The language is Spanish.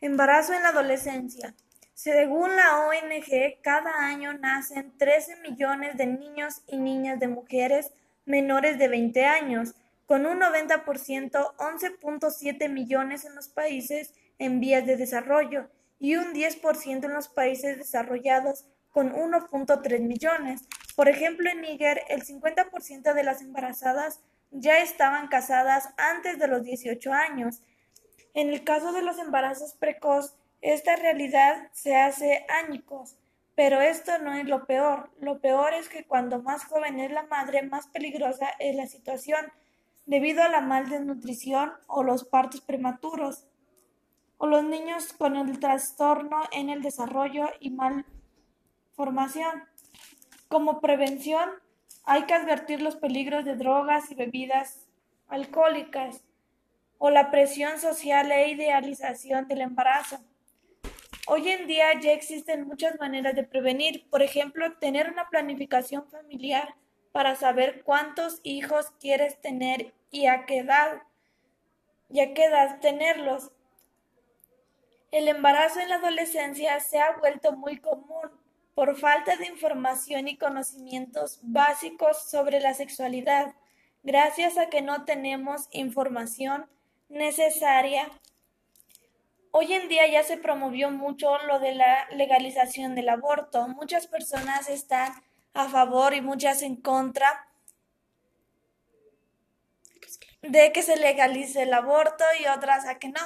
Embarazo en la adolescencia. Según la ONG, cada año nacen 13 millones de niños y niñas de mujeres menores de 20 años, con un 90%, 11.7 millones en los países en vías de desarrollo y un 10% en los países desarrollados, con 1.3 millones. Por ejemplo, en Níger, el 50% de las embarazadas ya estaban casadas antes de los 18 años en el caso de los embarazos precoz, esta realidad se hace añicos, pero esto no es lo peor. Lo peor es que cuando más joven es la madre, más peligrosa es la situación, debido a la mal desnutrición o los partos prematuros, o los niños con el trastorno en el desarrollo y malformación. Como prevención, hay que advertir los peligros de drogas y bebidas alcohólicas o la presión social e idealización del embarazo. Hoy en día ya existen muchas maneras de prevenir, por ejemplo, tener una planificación familiar para saber cuántos hijos quieres tener y a qué edad, y a qué tenerlos. El embarazo en la adolescencia se ha vuelto muy común por falta de información y conocimientos básicos sobre la sexualidad, gracias a que no tenemos información necesaria. Hoy en día ya se promovió mucho lo de la legalización del aborto. Muchas personas están a favor y muchas en contra de que se legalice el aborto y otras a que no.